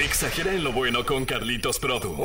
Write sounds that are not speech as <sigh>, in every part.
Exagera en lo bueno con Carlitos Produ.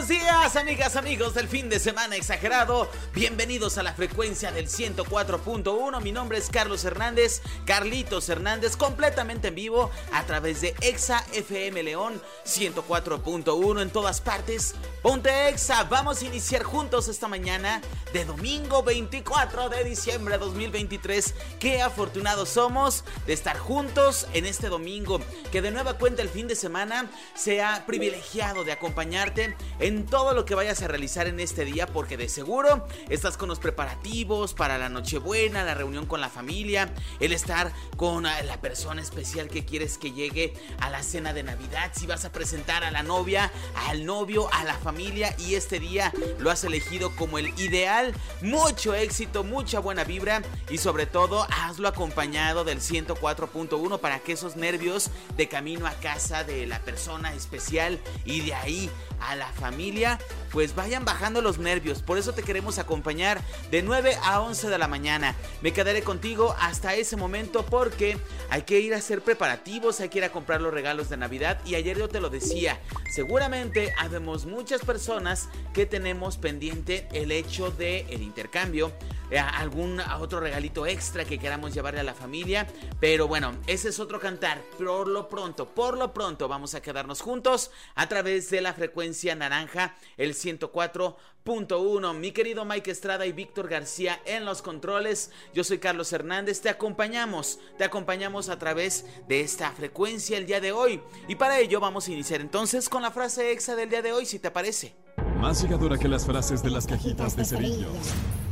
Buenos días, amigas, amigos del fin de semana exagerado. Bienvenidos a la frecuencia del 104.1. Mi nombre es Carlos Hernández, Carlitos Hernández, completamente en vivo a través de Exa FM León 104.1 en todas partes. Ponte Exa, vamos a iniciar juntos esta mañana de domingo 24 de diciembre de 2023. Qué afortunados somos de estar juntos en este domingo, que de nueva cuenta el fin de semana sea privilegiado de acompañarte en todo lo que vayas a realizar en este día porque de seguro estás con los preparativos para la Nochebuena, la reunión con la familia, el estar con ah, la persona especial que quieres que llegue a la cena de Navidad, si vas a presentar a la novia, al novio, a la familia y este día lo has elegido como el ideal, mucho éxito, mucha buena vibra y sobre todo hazlo acompañado del 104.1 para que esos nervios de camino a casa de la persona especial y de ahí a la familia, pues vayan bajando los nervios. Por eso te queremos acompañar de 9 a 11 de la mañana. Me quedaré contigo hasta ese momento porque hay que ir a hacer preparativos, hay que ir a comprar los regalos de Navidad y ayer yo te lo decía, seguramente habemos muchas personas que tenemos pendiente el hecho de el intercambio eh, algún otro regalito extra que queramos llevarle a la familia. Pero bueno, ese es otro cantar. Por lo pronto, por lo pronto vamos a quedarnos juntos a través de la frecuencia naranja, el 104.1. Mi querido Mike Estrada y Víctor García en los controles. Yo soy Carlos Hernández. Te acompañamos, te acompañamos a través de esta frecuencia el día de hoy. Y para ello vamos a iniciar entonces con la frase exa del día de hoy, si te parece. Más llegadora que las frases de las cajitas de cerillos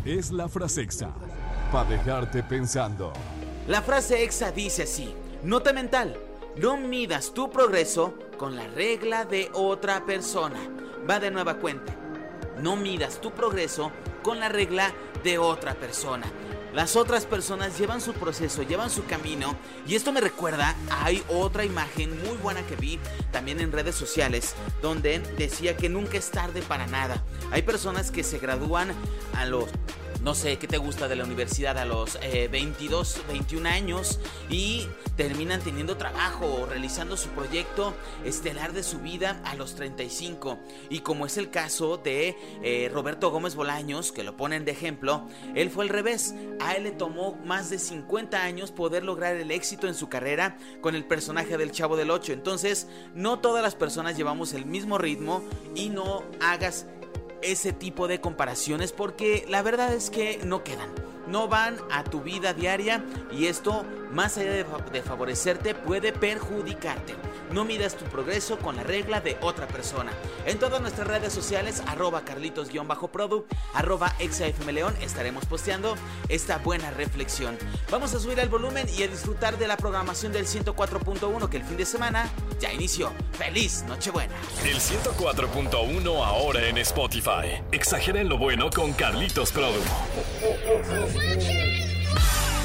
es la frase exa. Para dejarte pensando. La frase exa dice así: Nota mental. No midas tu progreso con la regla de otra persona. Va de nueva cuenta. No midas tu progreso con la regla de otra persona. Las otras personas llevan su proceso, llevan su camino y esto me recuerda, hay otra imagen muy buena que vi también en redes sociales donde decía que nunca es tarde para nada. Hay personas que se gradúan a los no sé, ¿qué te gusta de la universidad a los 22, eh, 21 años y terminan teniendo trabajo o realizando su proyecto estelar de su vida a los 35? Y como es el caso de eh, Roberto Gómez Bolaños, que lo ponen de ejemplo, él fue al revés. A él le tomó más de 50 años poder lograr el éxito en su carrera con el personaje del Chavo del 8. Entonces, no todas las personas llevamos el mismo ritmo y no hagas ese tipo de comparaciones porque la verdad es que no quedan, no van a tu vida diaria y esto más allá de, favorecerte puede perjudicarte. No midas tu progreso con la regla de otra persona. En todas nuestras redes sociales, arroba carlitos-produ, arroba exafmleón, estaremos posteando esta buena reflexión. Vamos a subir el volumen y a disfrutar de la programación del 104.1 que el fin de semana ya inició. ¡Feliz Nochebuena! El 104.1 ahora en Spotify. Exagera en lo bueno con Carlitos Produ.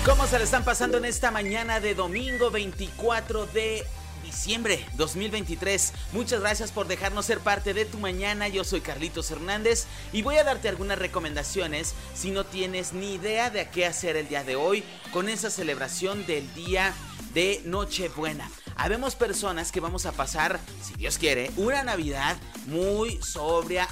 ¿Cómo se le están pasando en esta mañana de domingo 24 de diciembre 2023. Muchas gracias por dejarnos ser parte de tu mañana. Yo soy Carlitos Hernández y voy a darte algunas recomendaciones si no tienes ni idea de qué hacer el día de hoy con esa celebración del día de Nochebuena. Habemos personas que vamos a pasar, si Dios quiere, una Navidad muy sobria.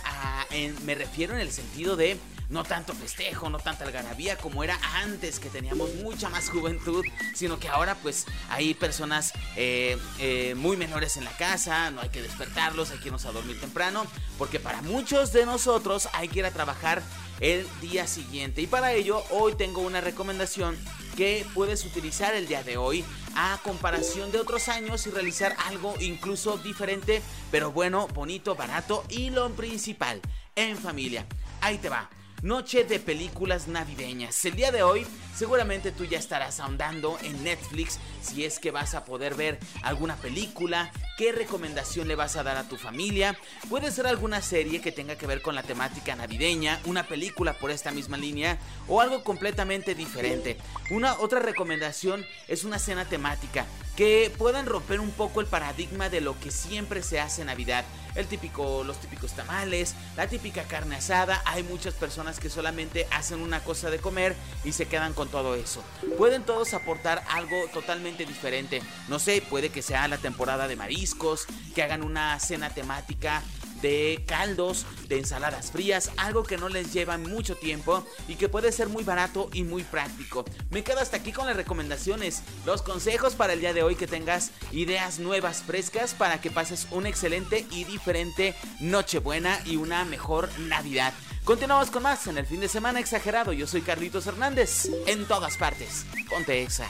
me refiero en el sentido de no tanto festejo, no tanta algarabía como era antes, que teníamos mucha más juventud, sino que ahora pues hay personas eh, eh, muy menores en la casa, no hay que despertarlos, hay que irnos a dormir temprano, porque para muchos de nosotros hay que ir a trabajar el día siguiente. Y para ello hoy tengo una recomendación que puedes utilizar el día de hoy a comparación de otros años y realizar algo incluso diferente, pero bueno, bonito, barato y lo principal, en familia. Ahí te va. Noche de películas navideñas. El día de hoy seguramente tú ya estarás ahondando en Netflix si es que vas a poder ver alguna película, qué recomendación le vas a dar a tu familia. Puede ser alguna serie que tenga que ver con la temática navideña, una película por esta misma línea o algo completamente diferente. Una otra recomendación es una cena temática que puedan romper un poco el paradigma de lo que siempre se hace en Navidad. El típico, los típicos tamales, la típica carne asada. Hay muchas personas que solamente hacen una cosa de comer y se quedan con con todo eso. Pueden todos aportar algo totalmente diferente. No sé, puede que sea la temporada de mariscos, que hagan una cena temática de caldos, de ensaladas frías, algo que no les lleva mucho tiempo y que puede ser muy barato y muy práctico. Me quedo hasta aquí con las recomendaciones, los consejos para el día de hoy que tengas ideas nuevas, frescas para que pases una excelente y diferente Nochebuena y una mejor Navidad. Continuamos con más en el fin de semana exagerado. Yo soy Carlitos Hernández. En todas partes. Ponte exa.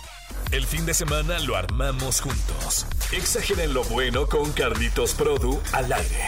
El fin de semana lo armamos juntos. Exageren lo bueno con Carlitos Produ al aire.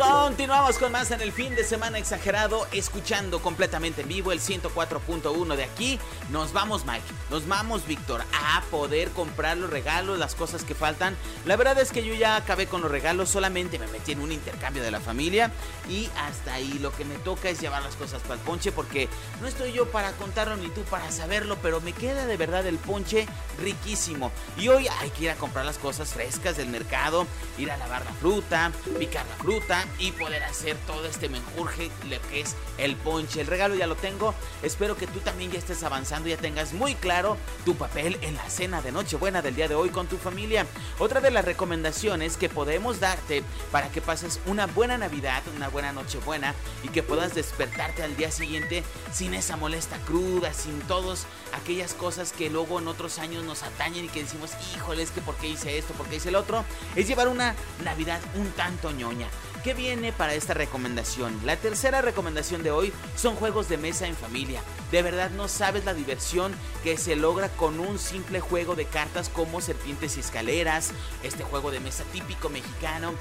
Continuamos con más en el fin de semana exagerado, escuchando completamente en vivo el 104.1 de aquí. Nos vamos, Mike, nos vamos, Víctor, a poder comprar los regalos, las cosas que faltan. La verdad es que yo ya acabé con los regalos, solamente me metí en un intercambio de la familia y hasta ahí lo que me toca es llevar las cosas para el ponche porque no estoy yo para contarlo ni tú para saberlo, pero me queda de verdad el ponche riquísimo. Y hoy hay que ir a comprar las cosas frescas del mercado, ir a lavar la fruta, picar la fruta y poder hacer todo este menjurje, lo que es el ponche. El regalo ya lo tengo. Espero que tú también ya estés avanzando, ya tengas muy claro tu papel en la cena de Nochebuena del día de hoy con tu familia. Otra de las recomendaciones que podemos darte para que pases una buena Navidad, una buena Nochebuena y que puedas despertarte al día siguiente sin esa molesta cruda, sin todas aquellas cosas que luego en otros años nos atañen y que decimos, híjole, es que por qué hice esto, por qué hice el otro, es llevar una Navidad un tanto ñoña. ¿Qué viene para esta recomendación? La tercera recomendación de hoy son juegos de mesa en familia. De verdad no sabes la diversión que se logra con un simple juego de cartas como serpientes y escaleras, este juego de mesa típico mexicano,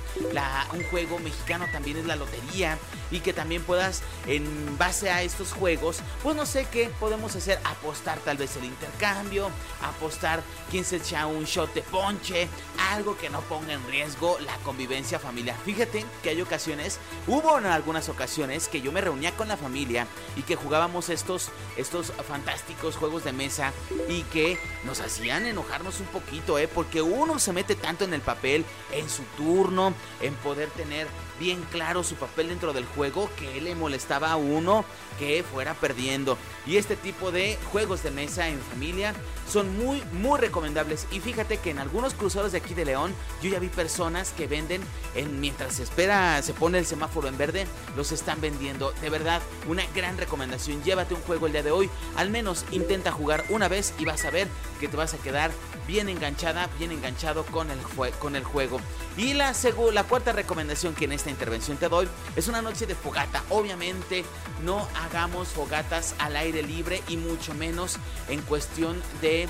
un juego mexicano también es la lotería y que también puedas en base a estos juegos, pues no sé qué podemos hacer, apostar tal vez el intercambio, apostar quién se echa un shot de ponche, algo que no ponga en riesgo la convivencia familiar. Fíjate que hay ocasiones, hubo en algunas ocasiones que yo me reunía con la familia y que jugábamos estos, estos fantásticos juegos de mesa y que nos hacían enojarnos un poquito, ¿eh? porque uno se mete tanto en el papel, en su turno, en poder tener bien claro su papel dentro del juego que le molestaba a uno que fuera perdiendo. Y este tipo de juegos de mesa en familia son muy, muy recomendables. Y fíjate que en algunos cruceros de aquí de León, yo ya vi personas que venden en, mientras se espera, se pone el semáforo en verde, los están vendiendo. De verdad, una gran recomendación. Llévate un juego el día de hoy. Al menos intenta jugar una vez y vas a ver que te vas a quedar bien enganchada, bien enganchado con el, con el juego. Y la, la cuarta recomendación que en esta intervención te doy es una noche de fogata. Obviamente no hagamos fogatas al aire libre y mucho menos en cuestión de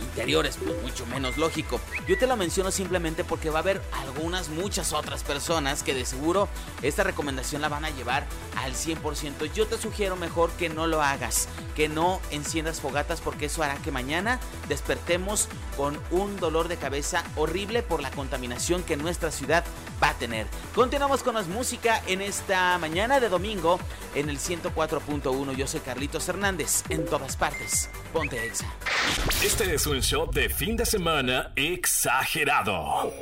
interiores, pues mucho menos lógico. Yo te lo menciono simplemente porque va a haber algunas, muchas otras personas que de seguro esta recomendación la van a llevar al 100%. Yo te sugiero mejor que no lo hagas, que no enciendas fogatas porque eso hará que mañana despertemos con un dolor de cabeza horrible por la contaminación que nuestra ciudad va a tener. Continuamos con las música en esta mañana de domingo en el 104.1. Yo soy Carlitos Hernández, en todas partes. Ponte Exa. Este es un show de fin de semana exagerado.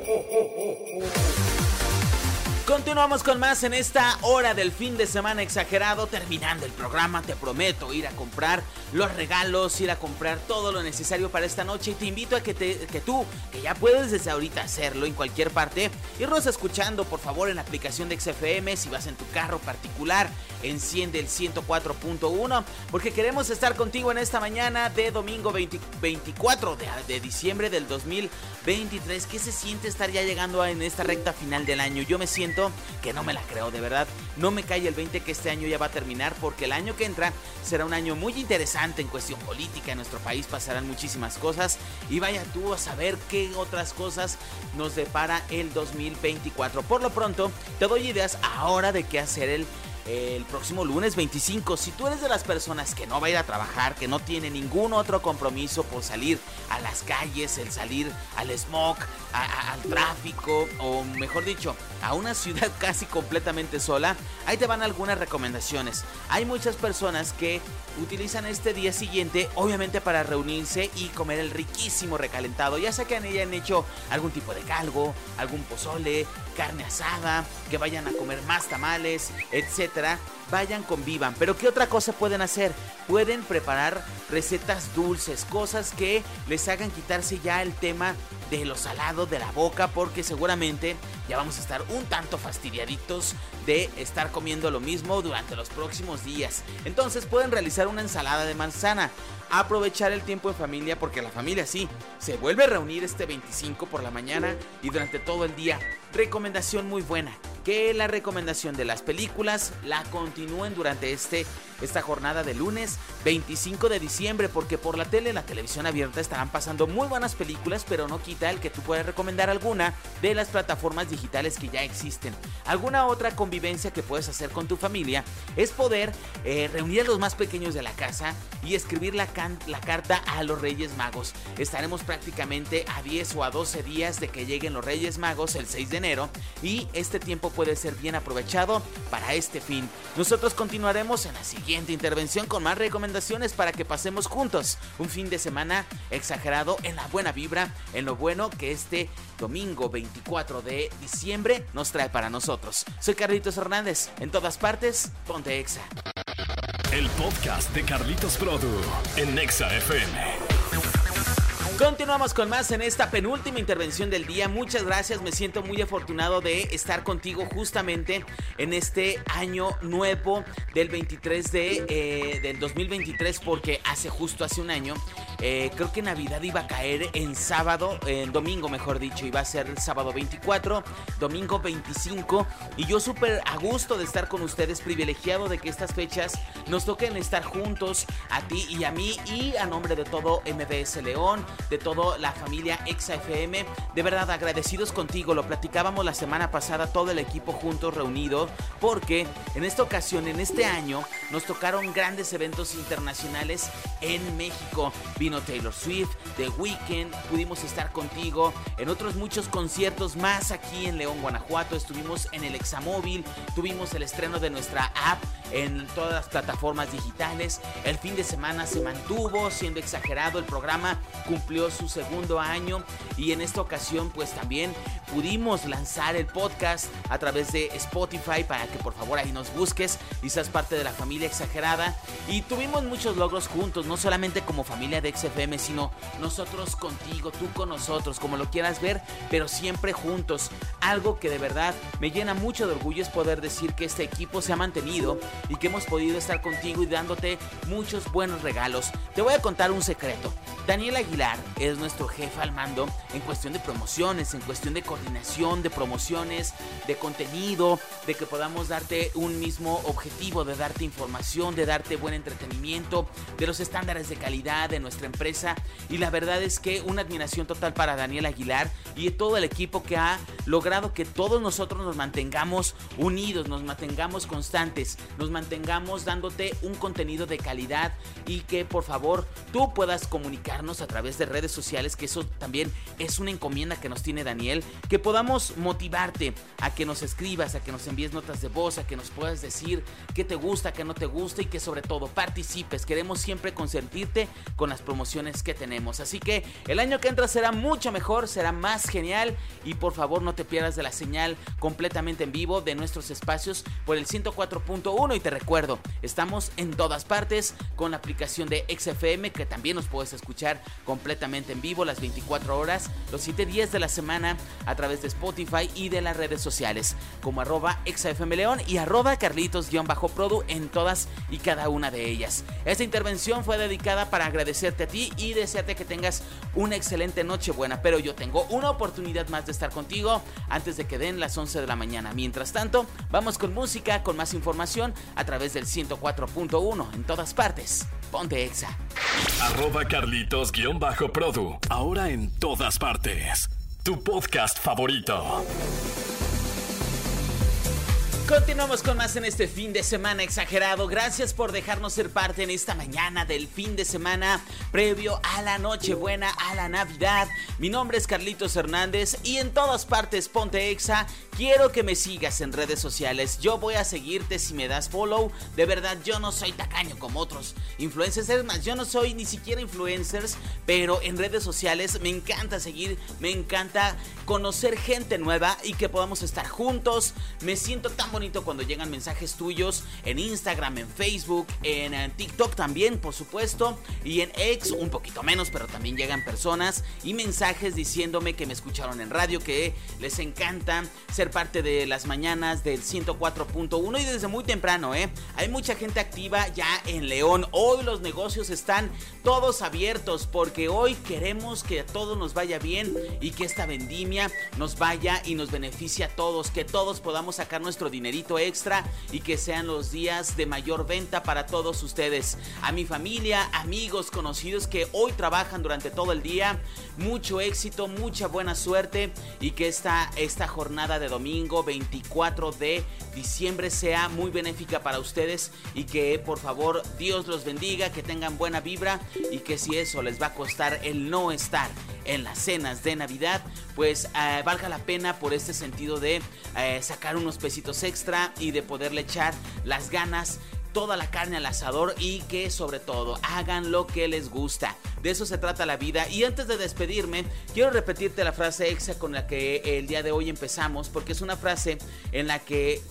Continuamos con más en esta hora del fin de semana exagerado. Terminando el programa, te prometo ir a comprar los regalos, ir a comprar todo lo necesario para esta noche. Y te invito a que, te, que tú, que ya puedes desde ahorita hacerlo en cualquier parte, irnos escuchando por favor en la aplicación de XFM. Si vas en tu carro particular, enciende el 104.1 porque queremos estar contigo en esta mañana de domingo 24 de, de diciembre del 2023. ¿Qué se siente estar ya llegando en esta recta final del año? Yo me siento que no me la creo, de verdad. No me cae el 20 que este año ya va a terminar porque el año que entra será un año muy interesante en cuestión política. En nuestro país pasarán muchísimas cosas y vaya tú a saber qué otras cosas nos depara el 2024. Por lo pronto, te doy ideas ahora de qué hacer el el próximo lunes 25. Si tú eres de las personas que no va a ir a trabajar, que no tiene ningún otro compromiso por salir a las calles, el salir al smog, al tráfico, o mejor dicho, a una ciudad <laughs> casi completamente sola, ahí te van algunas recomendaciones. Hay muchas personas que utilizan este día siguiente, obviamente para reunirse y comer el riquísimo recalentado, ya sea que hayan hecho algún tipo de calgo, algún pozole, carne asada, que vayan a comer más tamales, etc vayan, convivan. Pero ¿qué otra cosa pueden hacer? Pueden preparar recetas dulces, cosas que les hagan quitarse ya el tema de lo salado de la boca, porque seguramente ya vamos a estar un tanto fastidiaditos de estar comiendo lo mismo durante los próximos días. Entonces pueden realizar una ensalada de manzana, aprovechar el tiempo en familia, porque la familia sí, se vuelve a reunir este 25 por la mañana y durante todo el día. Recomendación muy buena que la recomendación de las películas la continúen durante este, esta jornada de lunes 25 de diciembre, porque por la tele, la televisión abierta estarán pasando muy buenas películas, pero no quita el que tú puedas recomendar alguna de las plataformas digitales que ya existen. Alguna otra convivencia que puedes hacer con tu familia es poder eh, reunir a los más pequeños de la casa y escribir la, la carta a los Reyes Magos. Estaremos prácticamente a 10 o a 12 días de que lleguen los Reyes Magos el 6 de enero y este tiempo puede ser bien aprovechado para este fin. Nosotros continuaremos en la siguiente intervención con más recomendaciones para que pasemos juntos un fin de semana exagerado en la buena vibra, en lo bueno que este domingo 24 de diciembre nos trae para nosotros. Soy Carlitos Hernández, en todas partes, ponte Exa. El podcast de Carlitos Produ en Exa FM. Continuamos con más en esta penúltima intervención del día. Muchas gracias, me siento muy afortunado de estar contigo justamente en este año nuevo del 23 de eh, del 2023 porque hace justo hace un año eh, creo que Navidad iba a caer en sábado, en domingo mejor dicho, iba a ser el sábado 24, domingo 25 y yo súper a gusto de estar con ustedes, privilegiado de que estas fechas nos toquen estar juntos a ti y a mí y a nombre de todo MBS León de toda la familia ExaFM. De verdad, agradecidos contigo. Lo platicábamos la semana pasada, todo el equipo juntos reunido, porque en esta ocasión, en este año, nos tocaron grandes eventos internacionales en México. Vino Taylor Swift, The Weeknd, pudimos estar contigo en otros muchos conciertos más aquí en León, Guanajuato. Estuvimos en el Examóvil, tuvimos el estreno de nuestra app en todas las plataformas digitales. El fin de semana se mantuvo siendo exagerado el programa, cumplió su segundo año y en esta ocasión pues también pudimos lanzar el podcast a través de Spotify para que por favor ahí nos busques y seas parte de la familia exagerada y tuvimos muchos logros juntos, no solamente como familia de XFM, sino nosotros contigo, tú con nosotros, como lo quieras ver, pero siempre juntos. Algo que de verdad me llena mucho de orgullo es poder decir que este equipo se ha mantenido y que hemos podido estar contigo y dándote muchos buenos regalos. Te voy a contar un secreto. Daniel Aguilar es nuestro jefe al mando en cuestión de promociones, en cuestión de coordinación, de promociones, de contenido, de que podamos darte un mismo objetivo, de darte información, de darte buen entretenimiento, de los estándares de calidad de nuestra empresa. Y la verdad es que una admiración total para Daniel Aguilar y todo el equipo que ha logrado que todos nosotros nos mantengamos unidos, nos mantengamos constantes, nos mantengamos dándote un contenido de calidad y que por favor tú puedas comunicarnos a través de redes sociales, que eso también es una encomienda que nos tiene Daniel, que podamos motivarte a que nos escribas, a que nos envíes notas de voz, a que nos puedas decir qué te gusta, qué no te gusta y que sobre todo participes. Queremos siempre consentirte con las promociones que tenemos. Así que el año que entra será mucho mejor, será más genial y por favor no te pierdas de la señal completamente en vivo de nuestros espacios por el 104.1 y te recuerdo, estamos en todas partes con la aplicación de XFM que también nos puedes escuchar completamente en vivo las 24 horas, los 7 días de la semana a través de Spotify y de las redes sociales, como arroba exafmleón y arroba carlitos-produ en todas y cada una de ellas. Esta intervención fue dedicada para agradecerte a ti y desearte que tengas una excelente noche buena, pero yo tengo una oportunidad más de estar contigo antes de que den las 11 de la mañana. Mientras tanto, vamos con música, con más información a través del 104.1 en todas partes. Ponte Exa. Arroba Carlitos-Produ. Ahora en todas partes. Tu podcast favorito. Continuamos con más en este fin de semana exagerado. Gracias por dejarnos ser parte en esta mañana del fin de semana previo a la Nochebuena, a la Navidad. Mi nombre es Carlitos Hernández y en todas partes Ponte Exa. Quiero que me sigas en redes sociales. Yo voy a seguirte si me das follow. De verdad, yo no soy tacaño como otros influencers. Es más, yo no soy ni siquiera influencers, pero en redes sociales me encanta seguir, me encanta conocer gente nueva y que podamos estar juntos. Me siento tan bonito cuando llegan mensajes tuyos en Instagram, en Facebook, en, TikTok también, por supuesto, y en X un poquito menos, pero también llegan personas y mensajes diciéndome que me escucharon en radio, que les encanta ser parte de las mañanas del 104.1 y desde muy temprano, ¿eh? Hay mucha gente activa ya en León. Hoy los negocios están todos abiertos porque hoy queremos que a todos nos vaya bien y que esta vendimia nos vaya y nos beneficie a todos, que todos podamos sacar nuestro extra y que sean los días de mayor venta para todos ustedes. A mi familia, amigos, conocidos que hoy trabajan durante todo el día, mucho éxito, mucha buena suerte y que esta, esta jornada de domingo 24 de diciembre sea muy benéfica para ustedes y que por favor Dios los bendiga, que tengan buena vibra y que si eso les va a costar el no estar en las cenas de Navidad, pues eh, valga la pena por este sentido de eh, sacar unos pesitos extra y de poderle echar las ganas toda la carne al asador y que sobre todo hagan lo que les gusta. De eso se trata la vida. Y antes de despedirme, quiero repetirte la frase exa con la que el día de hoy empezamos, porque es una frase en la que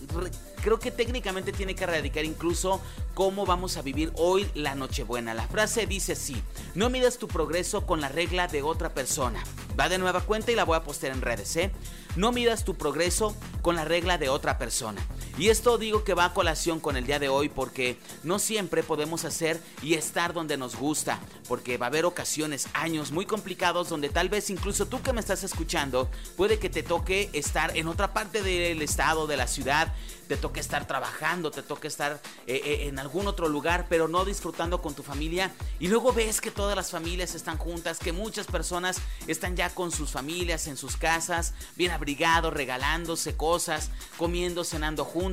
creo que técnicamente tiene que erradicar incluso cómo vamos a vivir hoy la Nochebuena. La frase dice así, no midas tu progreso con la regla de otra persona. Va de nueva cuenta y la voy a postear en redes, ¿eh? No midas tu progreso con la regla de otra persona. Y esto digo que va a colación con el día de hoy porque no siempre podemos hacer y estar donde nos gusta, porque va a haber ocasiones, años muy complicados donde tal vez incluso tú que me estás escuchando, puede que te toque estar en otra parte del estado, de la ciudad, te toque estar trabajando, te toque estar eh, eh, en algún otro lugar, pero no disfrutando con tu familia. Y luego ves que todas las familias están juntas, que muchas personas están ya con sus familias en sus casas, bien abrigados, regalándose cosas, comiendo, cenando juntos.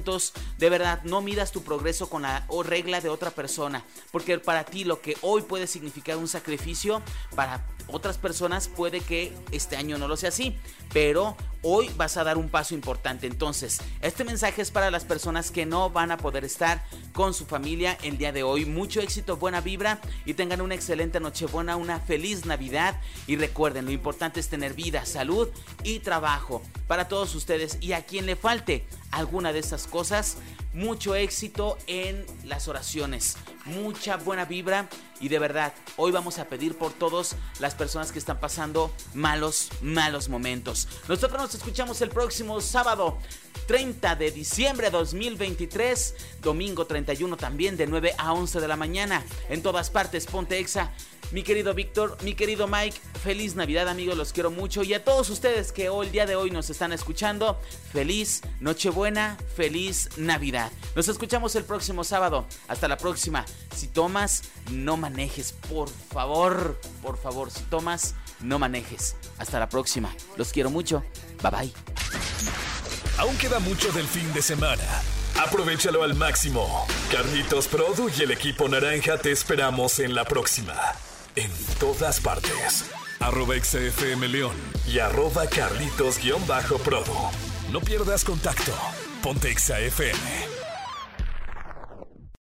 De verdad, no midas tu progreso con la regla de otra persona, porque para ti lo que hoy puede significar un sacrificio, para otras personas puede que este año no lo sea así, pero hoy vas a dar un paso importante. Entonces, este mensaje es para las personas que no van a poder estar con su familia el día de hoy. Mucho éxito, buena vibra y tengan una excelente Nochebuena, una feliz Navidad. Y recuerden, lo importante es tener vida, salud y trabajo para todos ustedes. Y a quien le falte alguna de esas cosas, mucho éxito en las oraciones, mucha buena vibra y de verdad, hoy vamos a pedir por todas las personas que están pasando malos, malos momentos. Nosotros nos escuchamos el próximo sábado 30 de diciembre de 2023, domingo 31 también de 9 a 11 de la mañana. En todas partes, Ponte Exa. Mi querido Víctor, mi querido Mike, feliz Navidad amigos, los quiero mucho. Y a todos ustedes que hoy, el día de hoy nos están escuchando, feliz Nochebuena, feliz Navidad. Nos escuchamos el próximo sábado. Hasta la próxima. Si tomas, no manejes, por favor, por favor, si tomas, no manejes. Hasta la próxima. Los quiero mucho. Bye bye. Aún queda mucho del fin de semana. Aprovechalo al máximo. Carlitos Produ y el equipo naranja te esperamos en la próxima. En todas partes. Arroba XFM León y arroba Carlitos-Produ. No pierdas contacto. Ponte XFM.